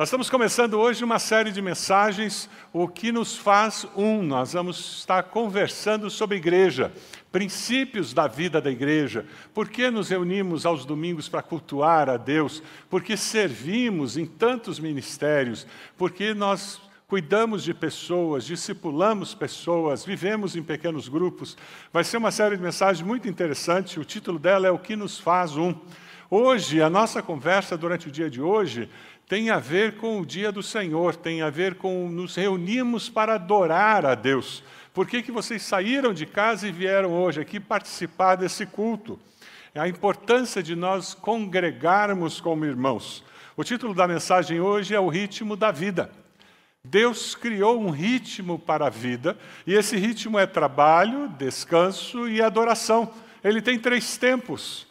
Nós estamos começando hoje uma série de mensagens, o que nos faz um. Nós vamos estar conversando sobre igreja, princípios da vida da igreja, por que nos reunimos aos domingos para cultuar a Deus, por que servimos em tantos ministérios, por que nós cuidamos de pessoas, discipulamos pessoas, vivemos em pequenos grupos. Vai ser uma série de mensagens muito interessante, o título dela é O que nos faz um. Hoje, a nossa conversa durante o dia de hoje tem a ver com o dia do Senhor, tem a ver com nos reunimos para adorar a Deus. Por que, que vocês saíram de casa e vieram hoje aqui participar desse culto? É a importância de nós congregarmos como irmãos. O título da mensagem hoje é O Ritmo da Vida. Deus criou um ritmo para a vida, e esse ritmo é trabalho, descanso e adoração. Ele tem três tempos.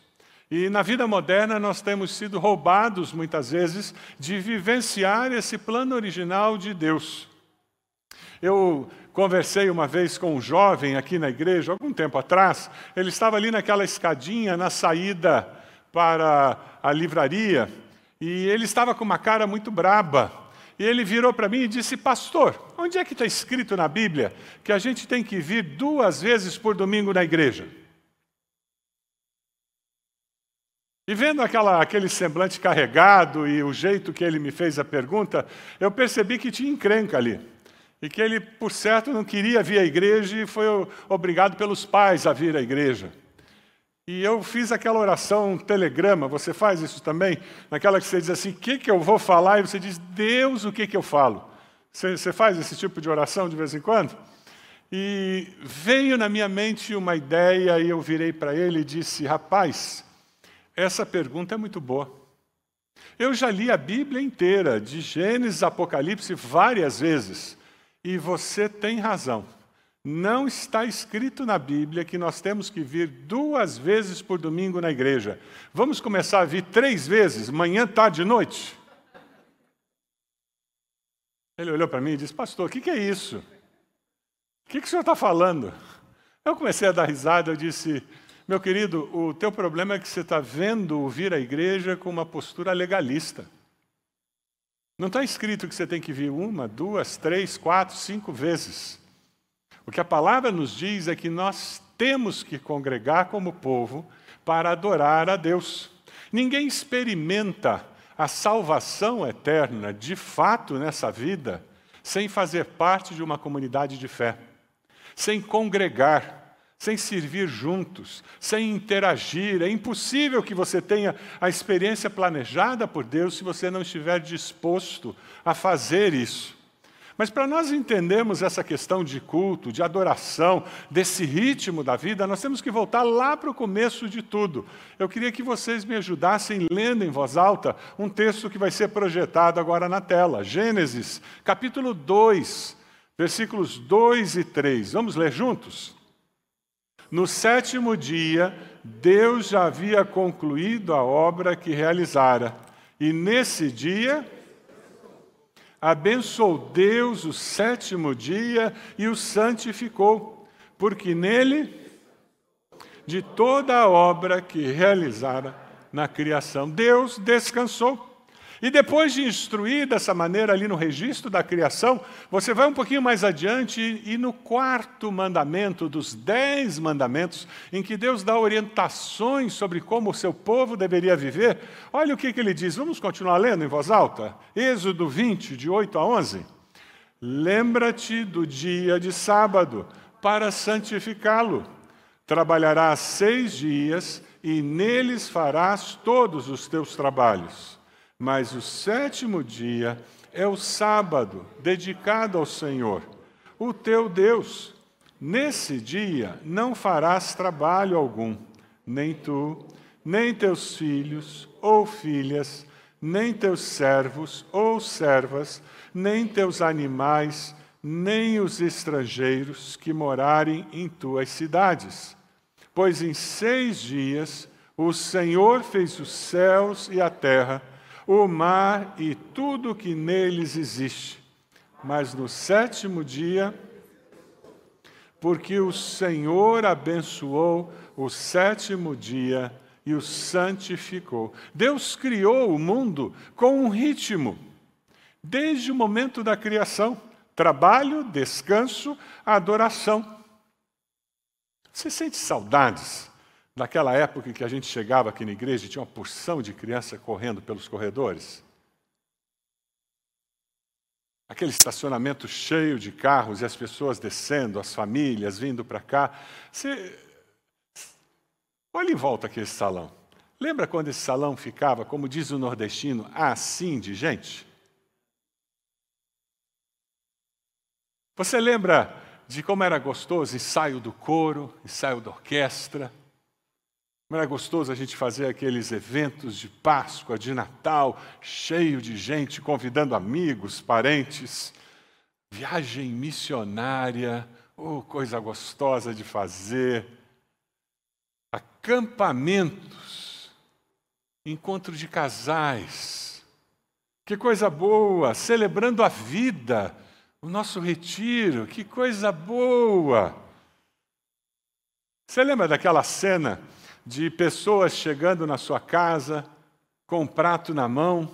E na vida moderna nós temos sido roubados muitas vezes de vivenciar esse plano original de Deus. Eu conversei uma vez com um jovem aqui na igreja, algum tempo atrás, ele estava ali naquela escadinha na saída para a livraria, e ele estava com uma cara muito braba. E ele virou para mim e disse: Pastor, onde é que está escrito na Bíblia que a gente tem que vir duas vezes por domingo na igreja? E vendo aquela, aquele semblante carregado e o jeito que ele me fez a pergunta, eu percebi que tinha encrenca ali. E que ele, por certo, não queria vir à igreja e foi obrigado pelos pais a vir à igreja. E eu fiz aquela oração, um telegrama, você faz isso também? Naquela que você diz assim, o que, que eu vou falar? E você diz, Deus, o que, que eu falo? Você, você faz esse tipo de oração de vez em quando? E veio na minha mente uma ideia e eu virei para ele e disse, rapaz, essa pergunta é muito boa. Eu já li a Bíblia inteira, de Gênesis Apocalipse, várias vezes, e você tem razão. Não está escrito na Bíblia que nós temos que vir duas vezes por domingo na igreja. Vamos começar a vir três vezes, manhã, tarde e noite? Ele olhou para mim e disse: Pastor, o que, que, é isso? O que, que o senhor está falando? Eu comecei a dar risada, eu disse: meu querido, o teu problema é que você está vendo vir a igreja com uma postura legalista. Não está escrito que você tem que vir uma, duas, três, quatro, cinco vezes. O que a palavra nos diz é que nós temos que congregar como povo para adorar a Deus. Ninguém experimenta a salvação eterna, de fato, nessa vida, sem fazer parte de uma comunidade de fé, sem congregar, sem servir juntos, sem interagir. É impossível que você tenha a experiência planejada por Deus se você não estiver disposto a fazer isso. Mas para nós entendermos essa questão de culto, de adoração, desse ritmo da vida, nós temos que voltar lá para o começo de tudo. Eu queria que vocês me ajudassem lendo em voz alta um texto que vai ser projetado agora na tela. Gênesis, capítulo 2, versículos 2 e 3. Vamos ler juntos? No sétimo dia, Deus já havia concluído a obra que realizara. E nesse dia, abençoou Deus o sétimo dia e o santificou, porque nele, de toda a obra que realizara na criação, Deus descansou. E depois de instruir dessa maneira ali no registro da criação, você vai um pouquinho mais adiante e no quarto mandamento dos dez mandamentos, em que Deus dá orientações sobre como o seu povo deveria viver, olha o que, que ele diz. Vamos continuar lendo em voz alta? Êxodo 20, de 8 a 11. Lembra-te do dia de sábado para santificá-lo. Trabalharás seis dias e neles farás todos os teus trabalhos mas o sétimo dia é o sábado, dedicado ao Senhor, o teu Deus. Nesse dia não farás trabalho algum, nem tu, nem teus filhos ou filhas, nem teus servos ou servas, nem teus animais, nem os estrangeiros que morarem em tuas cidades. Pois em seis dias o Senhor fez os céus e a terra, o mar e tudo que neles existe. Mas no sétimo dia, porque o Senhor abençoou o sétimo dia e o santificou. Deus criou o mundo com um ritmo. desde o momento da criação. Trabalho, descanso, adoração. Você sente saudades daquela época em que a gente chegava aqui na igreja e tinha uma porção de criança correndo pelos corredores? Aquele estacionamento cheio de carros e as pessoas descendo, as famílias vindo para cá. Você... Olha em volta aqui esse salão. Lembra quando esse salão ficava, como diz o nordestino, assim de gente? Você lembra de como era gostoso ensaio do coro, ensaio da orquestra? Como era gostoso a gente fazer aqueles eventos de Páscoa, de Natal, cheio de gente, convidando amigos, parentes. Viagem missionária, oh, coisa gostosa de fazer. Acampamentos, encontro de casais. Que coisa boa, celebrando a vida, o nosso retiro, que coisa boa. Você lembra daquela cena de pessoas chegando na sua casa com um prato na mão.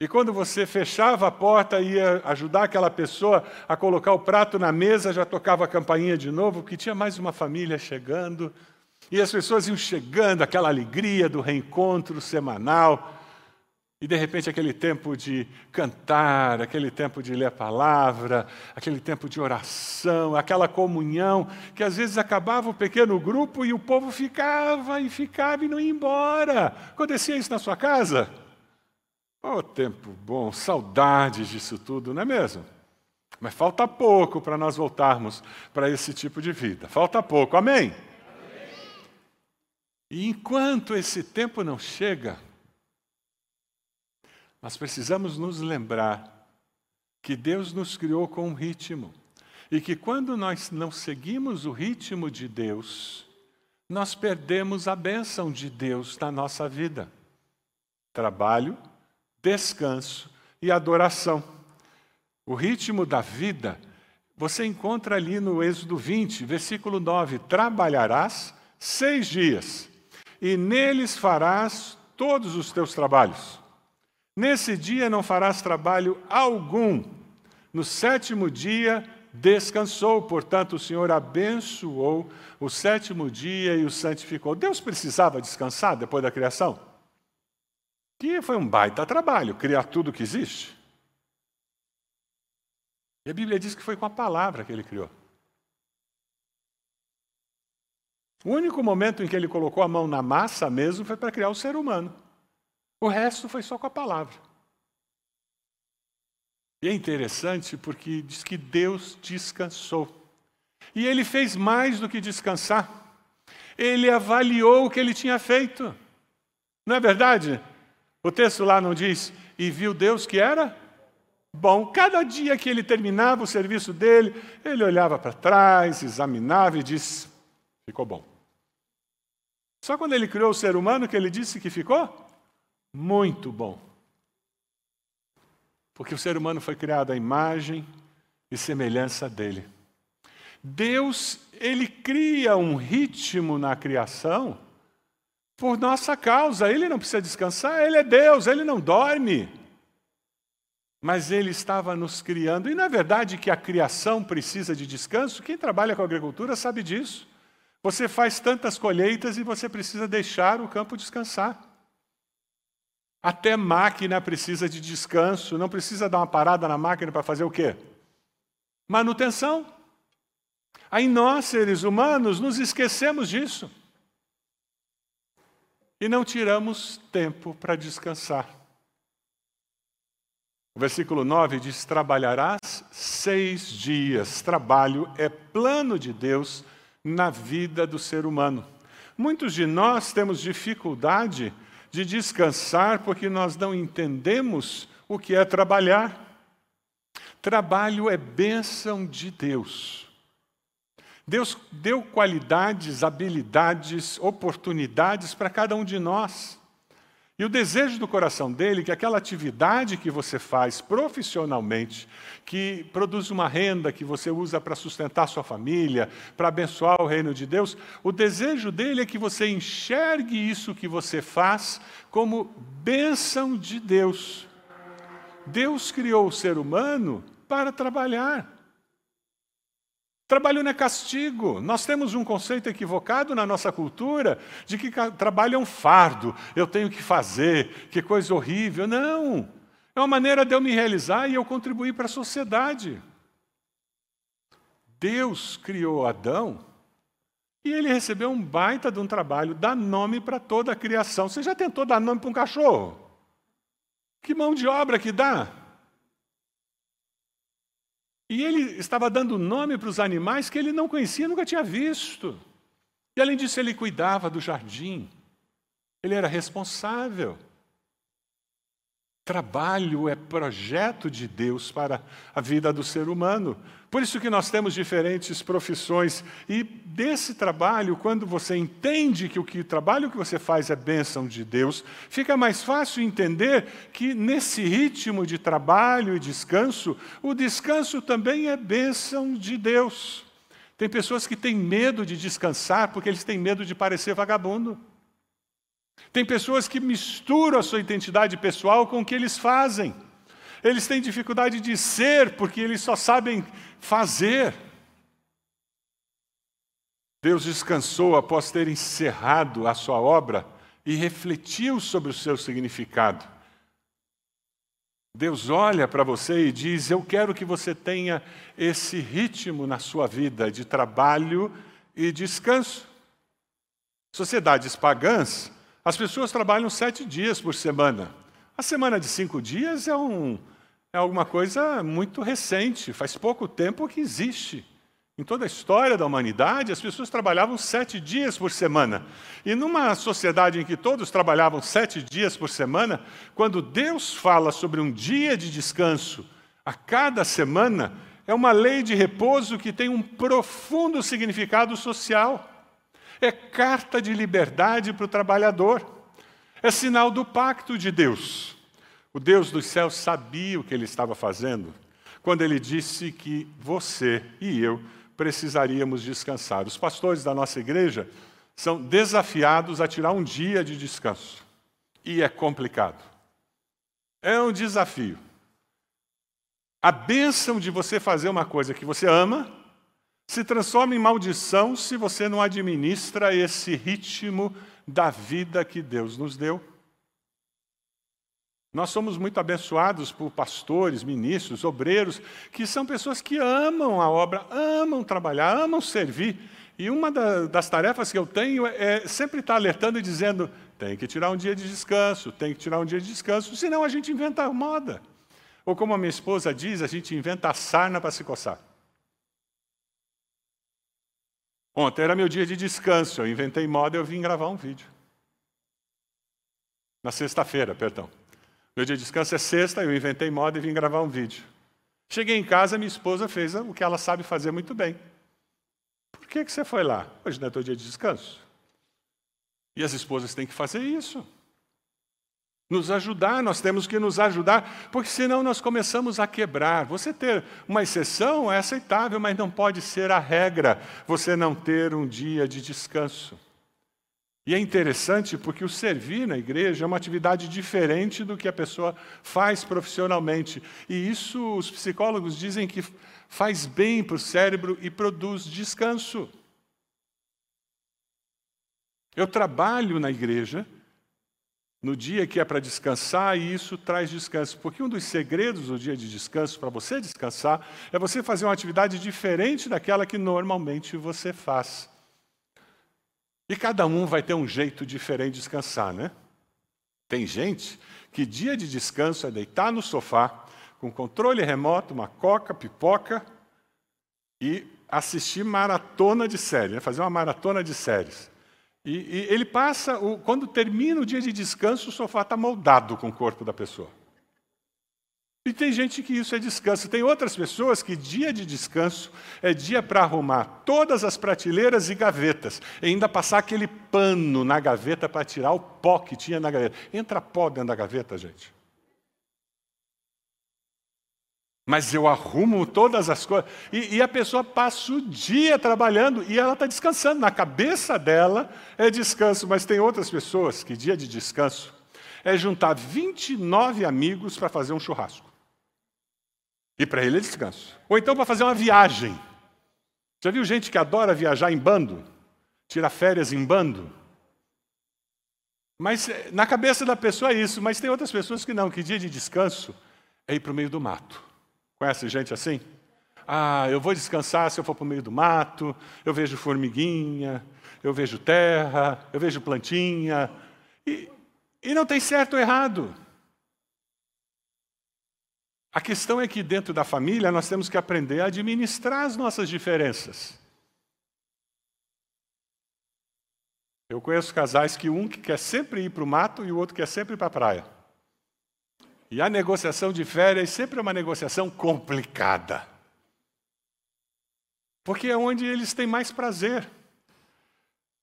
E quando você fechava a porta e ia ajudar aquela pessoa a colocar o prato na mesa, já tocava a campainha de novo, porque tinha mais uma família chegando. E as pessoas iam chegando, aquela alegria do reencontro semanal. E de repente aquele tempo de cantar, aquele tempo de ler a palavra, aquele tempo de oração, aquela comunhão, que às vezes acabava o pequeno grupo e o povo ficava e ficava e não ia embora. Acontecia isso na sua casa? Oh, tempo bom, saudades disso tudo, não é mesmo? Mas falta pouco para nós voltarmos para esse tipo de vida. Falta pouco, amém? amém? E enquanto esse tempo não chega, nós precisamos nos lembrar que Deus nos criou com um ritmo e que quando nós não seguimos o ritmo de Deus, nós perdemos a bênção de Deus na nossa vida. Trabalho, descanso e adoração. O ritmo da vida, você encontra ali no Êxodo 20, versículo 9: Trabalharás seis dias, e neles farás todos os teus trabalhos. Nesse dia não farás trabalho algum. No sétimo dia descansou, portanto, o Senhor abençoou o sétimo dia e o santificou. Deus precisava descansar depois da criação? Que foi um baita trabalho criar tudo que existe. E a Bíblia diz que foi com a palavra que ele criou. O único momento em que ele colocou a mão na massa mesmo foi para criar o ser humano. O resto foi só com a palavra. E é interessante porque diz que Deus descansou. E ele fez mais do que descansar. Ele avaliou o que ele tinha feito. Não é verdade? O texto lá não diz, e viu Deus que era bom. Cada dia que ele terminava o serviço dele, ele olhava para trás, examinava e disse: ficou bom. Só quando ele criou o ser humano que ele disse que ficou muito bom. Porque o ser humano foi criado à imagem e semelhança dele. Deus, ele cria um ritmo na criação por nossa causa. Ele não precisa descansar, ele é Deus, ele não dorme. Mas ele estava nos criando. E não é verdade que a criação precisa de descanso? Quem trabalha com agricultura sabe disso. Você faz tantas colheitas e você precisa deixar o campo descansar. Até máquina precisa de descanso, não precisa dar uma parada na máquina para fazer o quê? Manutenção. Aí nós, seres humanos, nos esquecemos disso. E não tiramos tempo para descansar. O versículo 9 diz: Trabalharás seis dias. Trabalho é plano de Deus na vida do ser humano. Muitos de nós temos dificuldade de descansar porque nós não entendemos o que é trabalhar. Trabalho é bênção de Deus. Deus deu qualidades, habilidades, oportunidades para cada um de nós. E o desejo do coração dele é que aquela atividade que você faz profissionalmente, que produz uma renda que você usa para sustentar sua família, para abençoar o reino de Deus, o desejo dele é que você enxergue isso que você faz como bênção de Deus. Deus criou o ser humano para trabalhar. Trabalho não é castigo. Nós temos um conceito equivocado na nossa cultura de que trabalho é um fardo, eu tenho que fazer, que coisa horrível. Não. É uma maneira de eu me realizar e eu contribuir para a sociedade. Deus criou Adão e ele recebeu um baita de um trabalho, dar nome para toda a criação. Você já tentou dar nome para um cachorro? Que mão de obra que dá? E ele estava dando nome para os animais que ele não conhecia, nunca tinha visto. E além disso, ele cuidava do jardim. Ele era responsável. Trabalho é projeto de Deus para a vida do ser humano. Por isso que nós temos diferentes profissões. E desse trabalho, quando você entende que o que o trabalho que você faz é bênção de Deus, fica mais fácil entender que nesse ritmo de trabalho e descanso, o descanso também é bênção de Deus. Tem pessoas que têm medo de descansar porque eles têm medo de parecer vagabundo. Tem pessoas que misturam a sua identidade pessoal com o que eles fazem. Eles têm dificuldade de ser porque eles só sabem fazer. Deus descansou após ter encerrado a sua obra e refletiu sobre o seu significado. Deus olha para você e diz: Eu quero que você tenha esse ritmo na sua vida de trabalho e descanso. Sociedades pagãs as pessoas trabalham sete dias por semana. A semana de cinco dias é, um, é alguma coisa muito recente, faz pouco tempo que existe. Em toda a história da humanidade, as pessoas trabalhavam sete dias por semana. E numa sociedade em que todos trabalhavam sete dias por semana, quando Deus fala sobre um dia de descanso a cada semana, é uma lei de repouso que tem um profundo significado social. É carta de liberdade para o trabalhador. É sinal do pacto de Deus. O Deus dos céus sabia o que ele estava fazendo quando ele disse que você e eu precisaríamos descansar. Os pastores da nossa igreja são desafiados a tirar um dia de descanso. E é complicado. É um desafio. A bênção de você fazer uma coisa que você ama se transforma em maldição se você não administra esse ritmo da vida que Deus nos deu. Nós somos muito abençoados por pastores, ministros, obreiros, que são pessoas que amam a obra, amam trabalhar, amam servir. E uma das tarefas que eu tenho é sempre estar alertando e dizendo: tem que tirar um dia de descanso, tem que tirar um dia de descanso, senão a gente inventa moda. Ou como a minha esposa diz, a gente inventa a sarna para se coçar. Ontem era meu dia de descanso, eu inventei moda e eu vim gravar um vídeo. Na sexta-feira, perdão. Meu dia de descanso é sexta, eu inventei moda e vim gravar um vídeo. Cheguei em casa, minha esposa fez o que ela sabe fazer muito bem. Por que, que você foi lá? Hoje não é teu dia de descanso. E as esposas têm que fazer isso nos ajudar, nós temos que nos ajudar, porque senão nós começamos a quebrar. Você ter uma exceção é aceitável, mas não pode ser a regra você não ter um dia de descanso. E é interessante porque o servir na igreja é uma atividade diferente do que a pessoa faz profissionalmente. E isso os psicólogos dizem que faz bem para o cérebro e produz descanso. Eu trabalho na igreja no dia que é para descansar, e isso traz descanso. Porque um dos segredos do dia de descanso, para você descansar, é você fazer uma atividade diferente daquela que normalmente você faz. E cada um vai ter um jeito diferente de descansar, né? Tem gente que dia de descanso é deitar no sofá, com controle remoto, uma coca, pipoca, e assistir maratona de séries, né? fazer uma maratona de séries. E, e ele passa, o, quando termina o dia de descanso, o sofá está moldado com o corpo da pessoa. E tem gente que isso é descanso. Tem outras pessoas que dia de descanso é dia para arrumar todas as prateleiras e gavetas. E ainda passar aquele pano na gaveta para tirar o pó que tinha na gaveta. Entra pó dentro da gaveta, gente. Mas eu arrumo todas as coisas. E, e, a pessoa passa o dia trabalhando e ela está descansando. Na cabeça dela é descanso, mas tem outras pessoas que dia de descanso é juntar 29 amigos para fazer um churrasco. E para ele é descanso. Ou então para fazer uma viagem. Já viu gente que adora viajar em bando? Tira férias em bando? Mas eh, na cabeça da pessoa é isso, mas tem outras pessoas que não, que dia de descanso é ir para o meio do mato. Conhece gente assim? Ah, eu vou descansar se eu for para o meio do mato, eu vejo formiguinha, eu vejo terra, eu vejo plantinha. E, e não tem certo ou errado. A questão é que dentro da família nós temos que aprender a administrar as nossas diferenças. Eu conheço casais que um que quer sempre ir para o mato e o outro quer sempre ir para a praia. E a negociação de férias sempre é uma negociação complicada. Porque é onde eles têm mais prazer.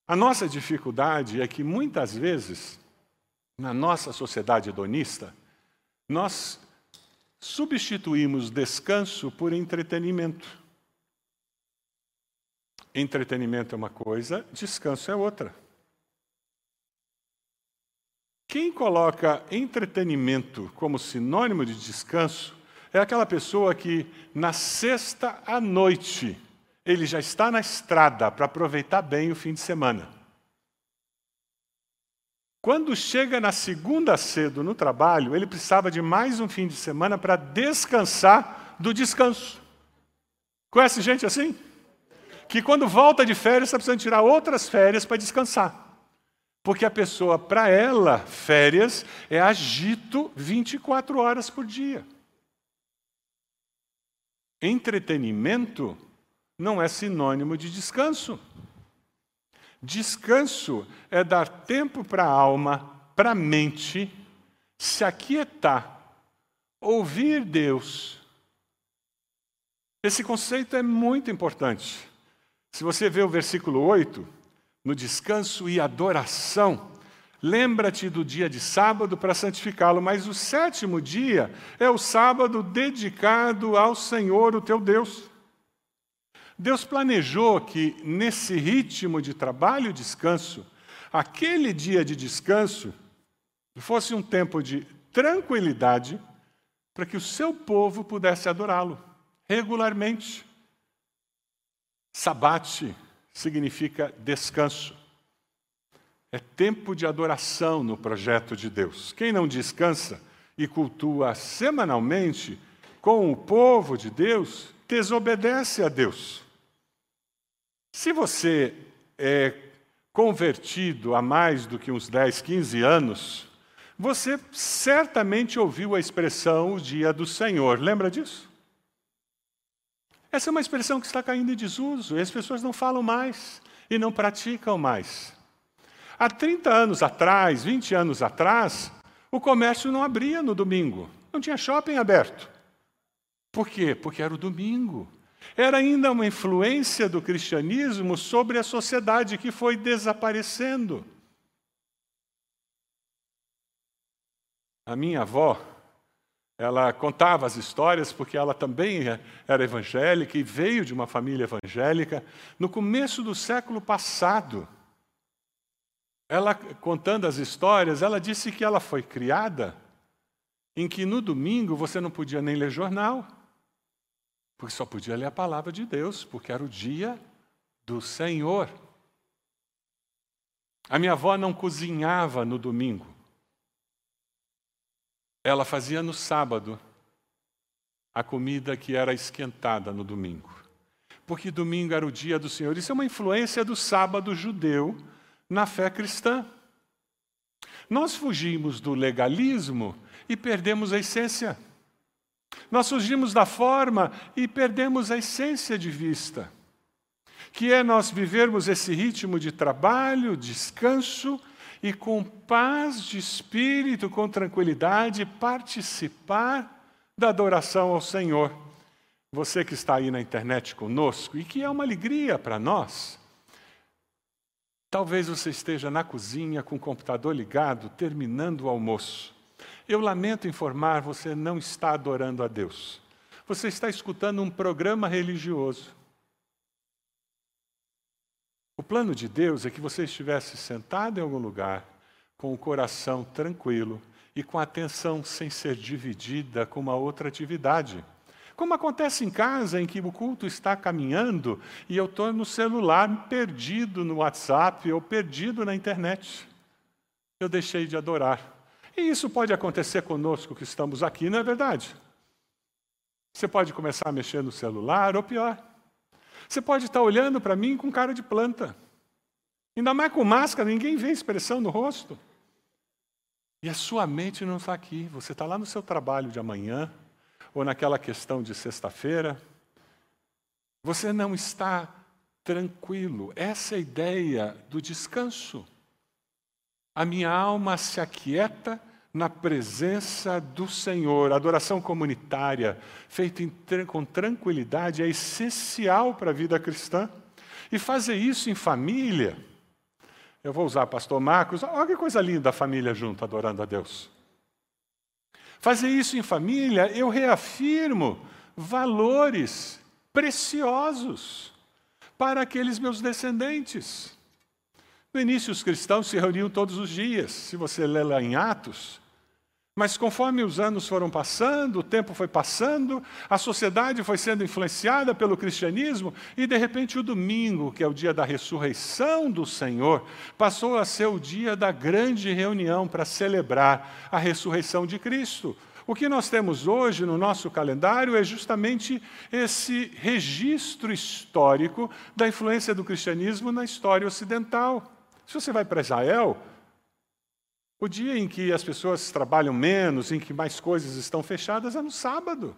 A nossa dificuldade é que muitas vezes, na nossa sociedade hedonista, nós substituímos descanso por entretenimento. Entretenimento é uma coisa, descanso é outra. Quem coloca entretenimento como sinônimo de descanso é aquela pessoa que, na sexta à noite, ele já está na estrada para aproveitar bem o fim de semana. Quando chega na segunda cedo no trabalho, ele precisava de mais um fim de semana para descansar do descanso. Conhece gente assim? Que quando volta de férias está precisando tirar outras férias para descansar. Porque a pessoa, para ela, férias é agito 24 horas por dia. Entretenimento não é sinônimo de descanso. Descanso é dar tempo para a alma, para a mente, se aquietar, ouvir Deus. Esse conceito é muito importante. Se você vê o versículo 8, no descanso e adoração. Lembra-te do dia de sábado para santificá-lo, mas o sétimo dia é o sábado dedicado ao Senhor, o teu Deus. Deus planejou que nesse ritmo de trabalho e descanso, aquele dia de descanso fosse um tempo de tranquilidade para que o seu povo pudesse adorá-lo regularmente. Sabate significa descanso. É tempo de adoração no projeto de Deus. Quem não descansa e cultua semanalmente com o povo de Deus, desobedece a Deus. Se você é convertido há mais do que uns 10, 15 anos, você certamente ouviu a expressão o dia do Senhor. Lembra disso? Essa é uma expressão que está caindo em desuso, e as pessoas não falam mais e não praticam mais. Há 30 anos atrás, 20 anos atrás, o comércio não abria no domingo, não tinha shopping aberto. Por quê? Porque era o domingo. Era ainda uma influência do cristianismo sobre a sociedade que foi desaparecendo. A minha avó, ela contava as histórias porque ela também era evangélica e veio de uma família evangélica. No começo do século passado, ela contando as histórias, ela disse que ela foi criada em que no domingo você não podia nem ler jornal, porque só podia ler a palavra de Deus, porque era o dia do Senhor. A minha avó não cozinhava no domingo ela fazia no sábado a comida que era esquentada no domingo. Porque domingo era o dia do Senhor. Isso é uma influência do sábado judeu na fé cristã. Nós fugimos do legalismo e perdemos a essência. Nós fugimos da forma e perdemos a essência de vista, que é nós vivermos esse ritmo de trabalho, descanso e com paz de espírito, com tranquilidade, participar da adoração ao Senhor. Você que está aí na internet conosco e que é uma alegria para nós, talvez você esteja na cozinha com o computador ligado, terminando o almoço. Eu lamento informar, você não está adorando a Deus. Você está escutando um programa religioso. O plano de Deus é que você estivesse sentado em algum lugar, com o coração tranquilo e com a atenção sem ser dividida com uma outra atividade. Como acontece em casa, em que o culto está caminhando e eu estou no celular perdido no WhatsApp ou perdido na internet. Eu deixei de adorar. E isso pode acontecer conosco que estamos aqui, não é verdade? Você pode começar a mexer no celular, ou pior, você pode estar olhando para mim com cara de planta. Ainda mais com máscara, ninguém vê expressão no rosto. E a sua mente não está aqui. Você está lá no seu trabalho de amanhã, ou naquela questão de sexta-feira. Você não está tranquilo. Essa é a ideia do descanso. A minha alma se aquieta na presença do Senhor. A adoração comunitária, feita em, com tranquilidade, é essencial para a vida cristã. E fazer isso em família, eu vou usar pastor Marcos, olha que coisa linda a família junto, adorando a Deus. Fazer isso em família, eu reafirmo valores preciosos para aqueles meus descendentes. No início, os cristãos se reuniam todos os dias. Se você ler lá em Atos, mas conforme os anos foram passando, o tempo foi passando, a sociedade foi sendo influenciada pelo cristianismo e, de repente, o domingo, que é o dia da ressurreição do Senhor, passou a ser o dia da grande reunião para celebrar a ressurreição de Cristo. O que nós temos hoje no nosso calendário é justamente esse registro histórico da influência do cristianismo na história ocidental. Se você vai para Israel, o dia em que as pessoas trabalham menos, em que mais coisas estão fechadas, é no sábado.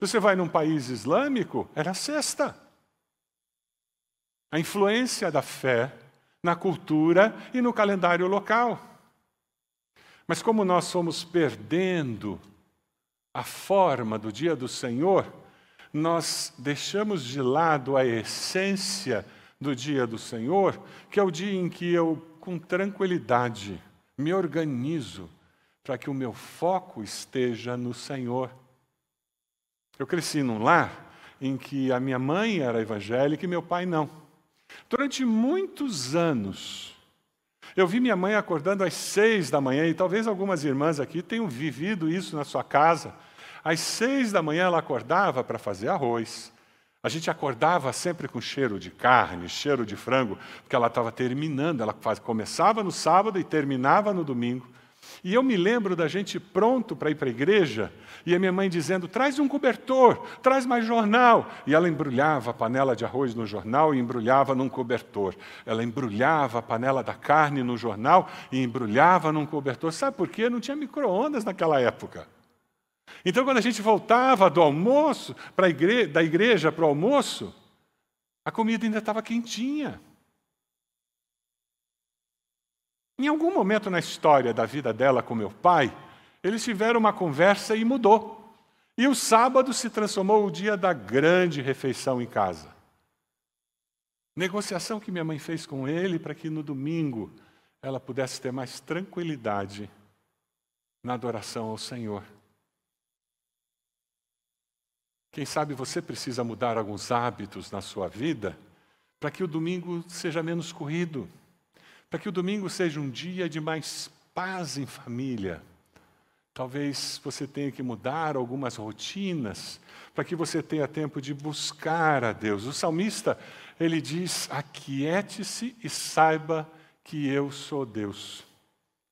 Você vai num país islâmico, na sexta. A influência da fé na cultura e no calendário local. Mas como nós fomos perdendo a forma do dia do Senhor, nós deixamos de lado a essência do dia do Senhor, que é o dia em que eu com tranquilidade, me organizo para que o meu foco esteja no Senhor. Eu cresci num lar em que a minha mãe era evangélica e meu pai não. Durante muitos anos, eu vi minha mãe acordando às seis da manhã, e talvez algumas irmãs aqui tenham vivido isso na sua casa. Às seis da manhã ela acordava para fazer arroz, a gente acordava sempre com cheiro de carne, cheiro de frango, porque ela estava terminando. Ela começava no sábado e terminava no domingo. E eu me lembro da gente pronto para ir para a igreja, e a minha mãe dizendo: traz um cobertor, traz mais jornal. E ela embrulhava a panela de arroz no jornal e embrulhava num cobertor. Ela embrulhava a panela da carne no jornal e embrulhava num cobertor. Sabe por quê? Não tinha micro-ondas naquela época. Então, quando a gente voltava do almoço, igre da igreja para o almoço, a comida ainda estava quentinha. Em algum momento na história da vida dela com meu pai, eles tiveram uma conversa e mudou. E o sábado se transformou o dia da grande refeição em casa. Negociação que minha mãe fez com ele para que no domingo ela pudesse ter mais tranquilidade na adoração ao Senhor. Quem sabe você precisa mudar alguns hábitos na sua vida para que o domingo seja menos corrido, para que o domingo seja um dia de mais paz em família. Talvez você tenha que mudar algumas rotinas para que você tenha tempo de buscar a Deus. O salmista, ele diz: Aquiete-se e saiba que eu sou Deus.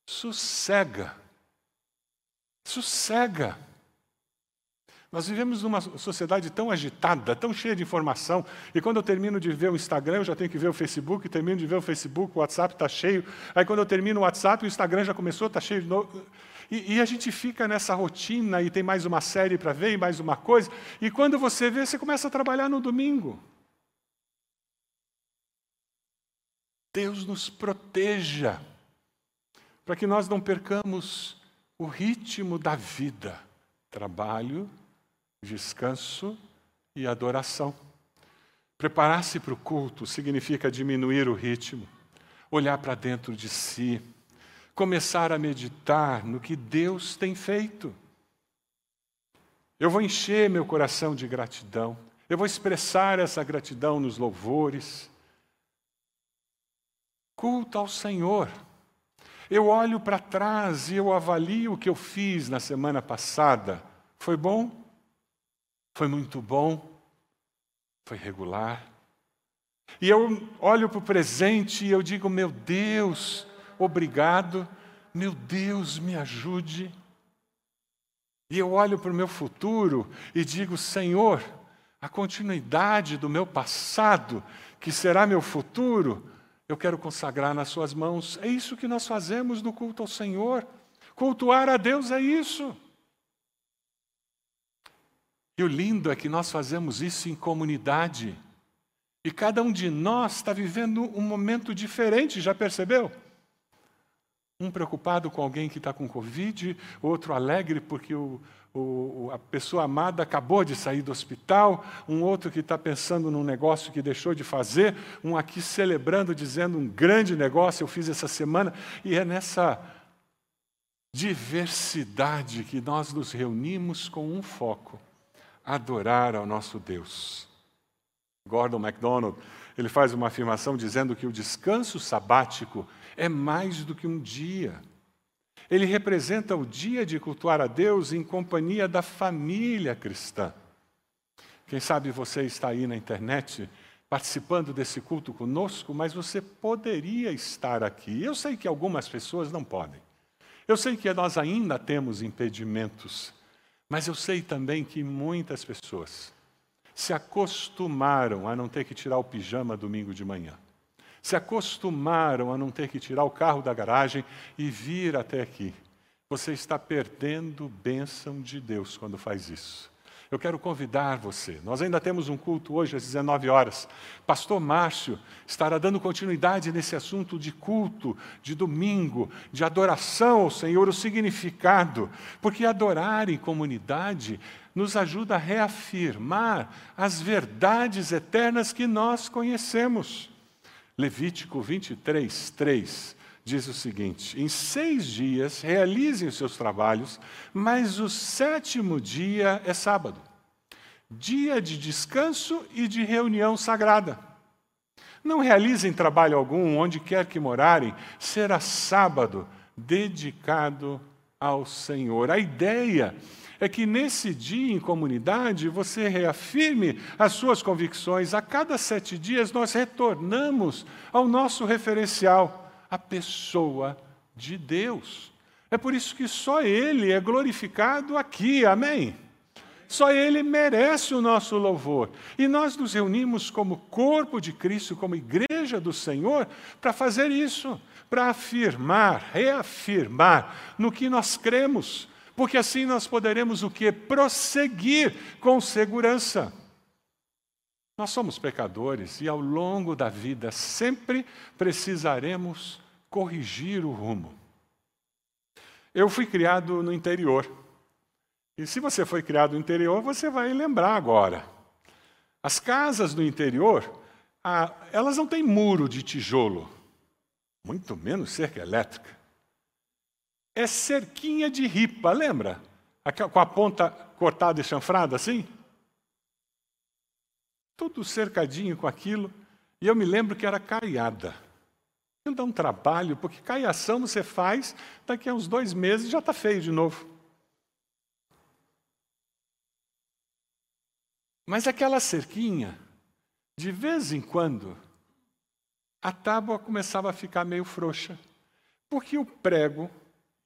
Sossega. Sossega. Nós vivemos numa sociedade tão agitada, tão cheia de informação, e quando eu termino de ver o Instagram, eu já tenho que ver o Facebook, termino de ver o Facebook, o WhatsApp está cheio, aí quando eu termino o WhatsApp, o Instagram já começou, está cheio de novo. E, e, a gente fica nessa rotina e tem mais uma série para ver e mais uma coisa, e quando você vê, você começa a trabalhar no domingo. Deus nos proteja, para que nós não percamos o ritmo da vida. Trabalho, descanso e adoração. Preparar-se para o culto significa diminuir o ritmo, olhar para dentro de si, começar a meditar no que Deus tem feito. Eu vou encher meu coração de gratidão, eu vou expressar essa gratidão nos louvores. Culto ao Senhor. Eu olho para trás e eu avalio o que eu fiz na semana passada. Foi bom? Foi muito bom? Foi regular? E eu olho para o presente e eu digo: meu Deus, obrigado, meu Deus, me ajude. E eu olho para o meu futuro e digo: Senhor, a continuidade do meu passado, que será meu futuro, eu quero consagrar nas Suas mãos. É isso que nós fazemos no culto ao Senhor. Cultuar a Deus é isso. E o lindo é que nós fazemos isso em comunidade. E cada um de nós está vivendo um momento diferente, já percebeu? Um preocupado com alguém que está com Covid, outro alegre porque o, o, a pessoa amada acabou de sair do hospital, um outro que está pensando num negócio que deixou de fazer, um aqui celebrando, dizendo um grande negócio eu fiz essa semana, e é nessa diversidade que nós nos reunimos com um foco: adorar ao nosso Deus. Gordon MacDonald, ele faz uma afirmação dizendo que o descanso sabático é mais do que um dia. Ele representa o dia de cultuar a Deus em companhia da família cristã. Quem sabe você está aí na internet participando desse culto conosco, mas você poderia estar aqui. Eu sei que algumas pessoas não podem. Eu sei que nós ainda temos impedimentos, mas eu sei também que muitas pessoas se acostumaram a não ter que tirar o pijama domingo de manhã. Se acostumaram a não ter que tirar o carro da garagem e vir até aqui. Você está perdendo bênção de Deus quando faz isso. Eu quero convidar você. Nós ainda temos um culto hoje às 19 horas. Pastor Márcio estará dando continuidade nesse assunto de culto, de domingo, de adoração ao Senhor, o significado. Porque adorar em comunidade nos ajuda a reafirmar as verdades eternas que nós conhecemos. Levítico 23, 3 diz o seguinte: Em seis dias realizem os seus trabalhos, mas o sétimo dia é sábado, dia de descanso e de reunião sagrada. Não realizem trabalho algum onde quer que morarem, será sábado dedicado ao Senhor. A ideia é que nesse dia em comunidade você reafirme as suas convicções. A cada sete dias nós retornamos ao nosso referencial a pessoa de Deus. É por isso que só Ele é glorificado aqui, amém? Só Ele merece o nosso louvor. E nós nos reunimos como corpo de Cristo, como igreja do Senhor, para fazer isso, para afirmar, reafirmar no que nós cremos, porque assim nós poderemos o que? Prosseguir com segurança. Nós somos pecadores e ao longo da vida sempre precisaremos corrigir o rumo. Eu fui criado no interior. E se você foi criado no interior, você vai lembrar agora. As casas do interior, ah, elas não têm muro de tijolo, muito menos cerca elétrica. É cerquinha de ripa, lembra? Com a ponta cortada e chanfrada assim? Tudo cercadinho com aquilo. E eu me lembro que era caiada. Não dá um trabalho, porque caiação você faz, daqui a uns dois meses já está feio de novo. Mas aquela cerquinha, de vez em quando, a tábua começava a ficar meio frouxa, porque o prego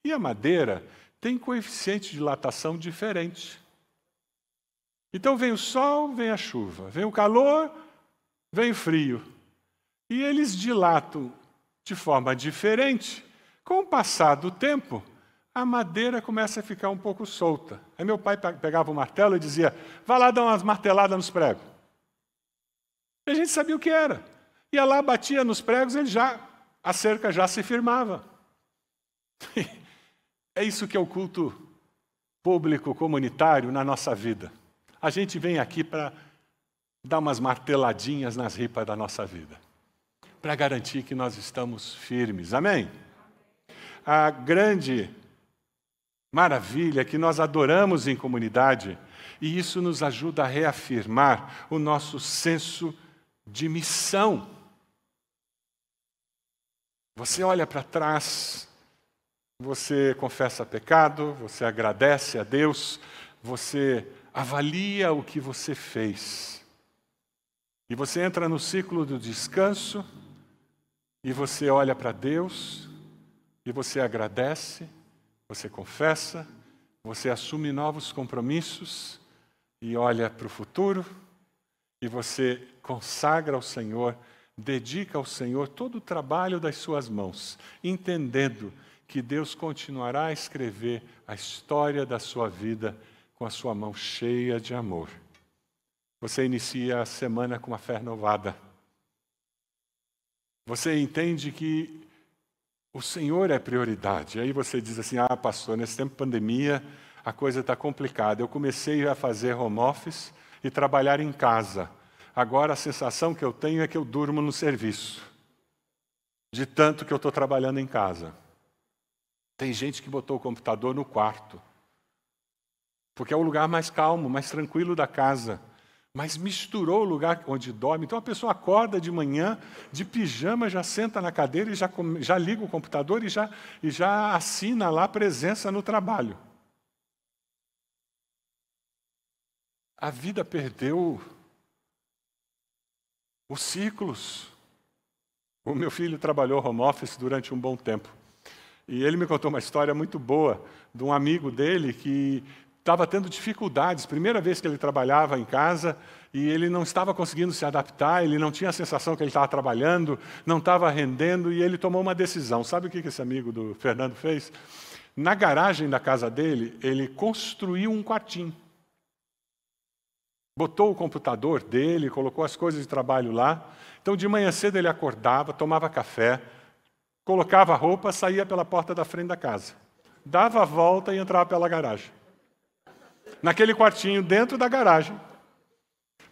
e a madeira têm coeficiente de dilatação diferente. Então vem o sol, vem a chuva, vem o calor, vem o frio. E eles dilatam de forma diferente. Com o passar do tempo, a madeira começa a ficar um pouco solta. Aí meu pai pegava o martelo e dizia: Vá lá dar umas marteladas nos pregos. E a gente sabia o que era. Ia lá, batia nos pregos, ele já, a cerca já se firmava. é isso que é o culto público comunitário na nossa vida. A gente vem aqui para dar umas marteladinhas nas ripas da nossa vida, para garantir que nós estamos firmes. Amém? A grande maravilha é que nós adoramos em comunidade e isso nos ajuda a reafirmar o nosso senso de missão. Você olha para trás, você confessa pecado, você agradece a Deus, você avalia o que você fez. E você entra no ciclo do descanso, e você olha para Deus, e você agradece, você confessa, você assume novos compromissos, e olha para o futuro, e você consagra ao Senhor, dedica ao Senhor todo o trabalho das suas mãos, entendendo que Deus continuará a escrever a história da sua vida com a sua mão cheia de amor. Você inicia a semana com uma fé renovada. Você entende que o Senhor é prioridade. Aí você diz assim: ah, pastor, nesse tempo de pandemia a coisa está complicada. Eu comecei a fazer home office e trabalhar em casa. Agora a sensação que eu tenho é que eu durmo no serviço, de tanto que eu estou trabalhando em casa. Tem gente que botou o computador no quarto, porque é o lugar mais calmo, mais tranquilo da casa. Mas misturou o lugar onde dorme. Então a pessoa acorda de manhã, de pijama, já senta na cadeira e já, já liga o computador e já, e já assina lá presença no trabalho. A vida perdeu os ciclos. O meu filho trabalhou home office durante um bom tempo. E ele me contou uma história muito boa de um amigo dele que estava tendo dificuldades, primeira vez que ele trabalhava em casa, e ele não estava conseguindo se adaptar, ele não tinha a sensação que ele estava trabalhando, não estava rendendo, e ele tomou uma decisão. Sabe o que esse amigo do Fernando fez? Na garagem da casa dele, ele construiu um quartinho. Botou o computador dele, colocou as coisas de trabalho lá. Então, de manhã cedo ele acordava, tomava café, colocava a roupa, saía pela porta da frente da casa. Dava a volta e entrava pela garagem. Naquele quartinho dentro da garagem.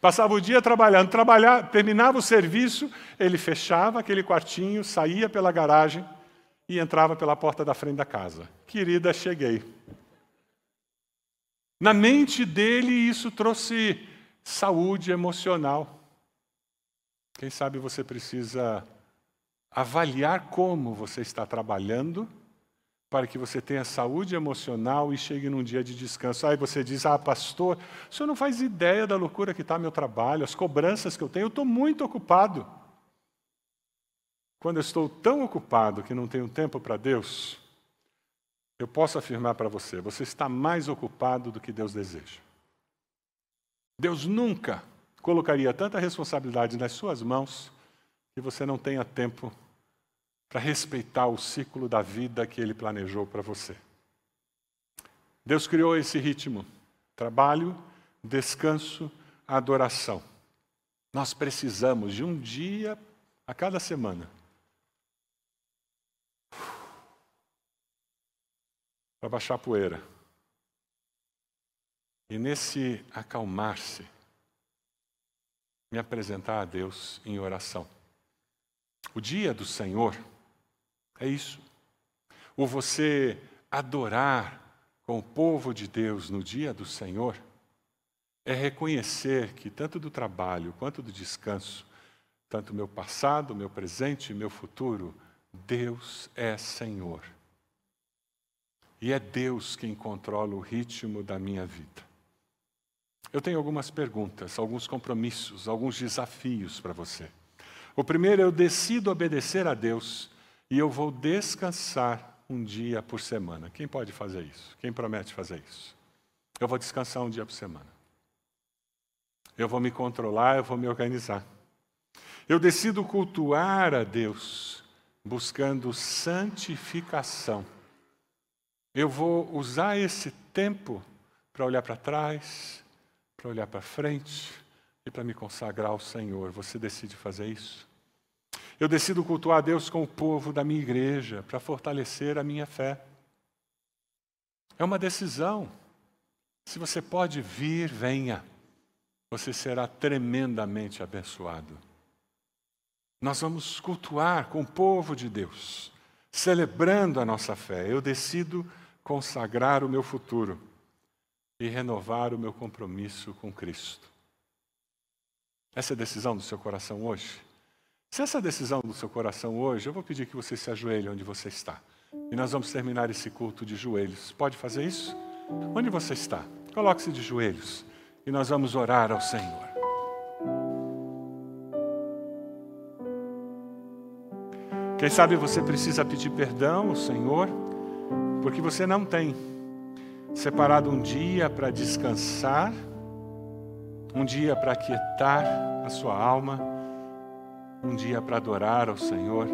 Passava o dia trabalhando, trabalhava, terminava o serviço, ele fechava aquele quartinho, saía pela garagem e entrava pela porta da frente da casa. Querida, cheguei. Na mente dele, isso trouxe saúde emocional. Quem sabe você precisa avaliar como você está trabalhando para que você tenha saúde emocional e chegue num dia de descanso. Aí você diz: Ah, pastor, o senhor não faz ideia da loucura que está meu trabalho, as cobranças que eu tenho, eu estou muito ocupado. Quando eu estou tão ocupado que não tenho tempo para Deus, eu posso afirmar para você: você está mais ocupado do que Deus deseja. Deus nunca colocaria tanta responsabilidade nas suas mãos que você não tenha tempo para respeitar o ciclo da vida que Ele planejou para você. Deus criou esse ritmo: trabalho, descanso, adoração. Nós precisamos de um dia a cada semana para baixar a poeira. E nesse acalmar-se, me apresentar a Deus em oração. O dia do Senhor é isso. O você adorar com o povo de Deus no dia do Senhor é reconhecer que tanto do trabalho quanto do descanso, tanto meu passado, meu presente e meu futuro, Deus é Senhor. E é Deus quem controla o ritmo da minha vida. Eu tenho algumas perguntas, alguns compromissos, alguns desafios para você. O primeiro, eu decido obedecer a Deus e eu vou descansar um dia por semana. Quem pode fazer isso? Quem promete fazer isso? Eu vou descansar um dia por semana. Eu vou me controlar, eu vou me organizar. Eu decido cultuar a Deus, buscando santificação. Eu vou usar esse tempo para olhar para trás, para olhar para frente e para me consagrar ao Senhor. Você decide fazer isso? Eu decido cultuar a Deus com o povo da minha igreja para fortalecer a minha fé. É uma decisão. Se você pode vir, venha. Você será tremendamente abençoado. Nós vamos cultuar com o povo de Deus, celebrando a nossa fé. Eu decido consagrar o meu futuro e renovar o meu compromisso com Cristo. Essa é a decisão do seu coração hoje? Se essa decisão do seu coração hoje, eu vou pedir que você se ajoelhe onde você está. E nós vamos terminar esse culto de joelhos. Pode fazer isso? Onde você está? Coloque-se de joelhos e nós vamos orar ao Senhor. Quem sabe você precisa pedir perdão ao Senhor, porque você não tem separado um dia para descansar, um dia para aquietar a sua alma, um dia para adorar ao Senhor.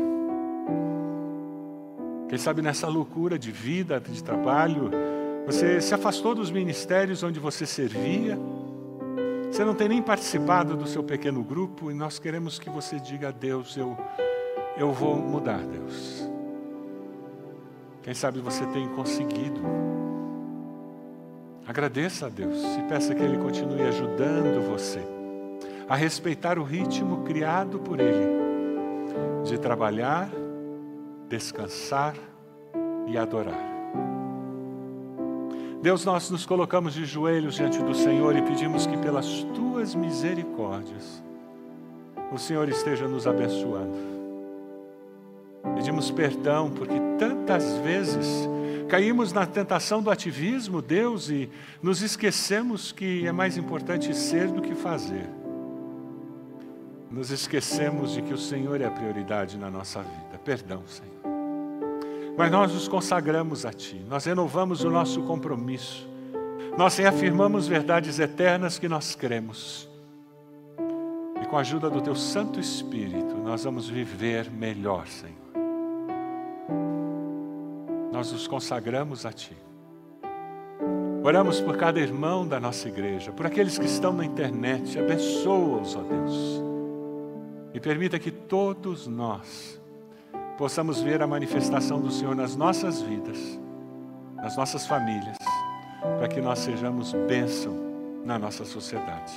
Quem sabe nessa loucura de vida, de trabalho, você se afastou dos ministérios onde você servia, você não tem nem participado do seu pequeno grupo e nós queremos que você diga a Deus: eu, eu vou mudar, Deus. Quem sabe você tem conseguido. Agradeça a Deus e peça que Ele continue ajudando você a respeitar o ritmo criado por Ele de trabalhar, descansar e adorar. Deus, nós nos colocamos de joelhos diante do Senhor e pedimos que, pelas tuas misericórdias, o Senhor esteja nos abençoando. Pedimos perdão porque tantas vezes caímos na tentação do ativismo, Deus, e nos esquecemos que é mais importante ser do que fazer. Nos esquecemos de que o Senhor é a prioridade na nossa vida. Perdão, Senhor. Mas nós nos consagramos a Ti, nós renovamos o nosso compromisso, nós reafirmamos verdades eternas que nós cremos. E com a ajuda do Teu Santo Espírito, nós vamos viver melhor, Senhor. Nós nos consagramos a Ti. Oramos por cada irmão da nossa igreja, por aqueles que estão na internet, abençoa-os, ó Deus. E permita que todos nós possamos ver a manifestação do Senhor nas nossas vidas, nas nossas famílias, para que nós sejamos bênção na nossa sociedade.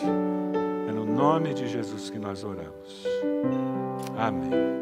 É no nome de Jesus que nós oramos. Amém.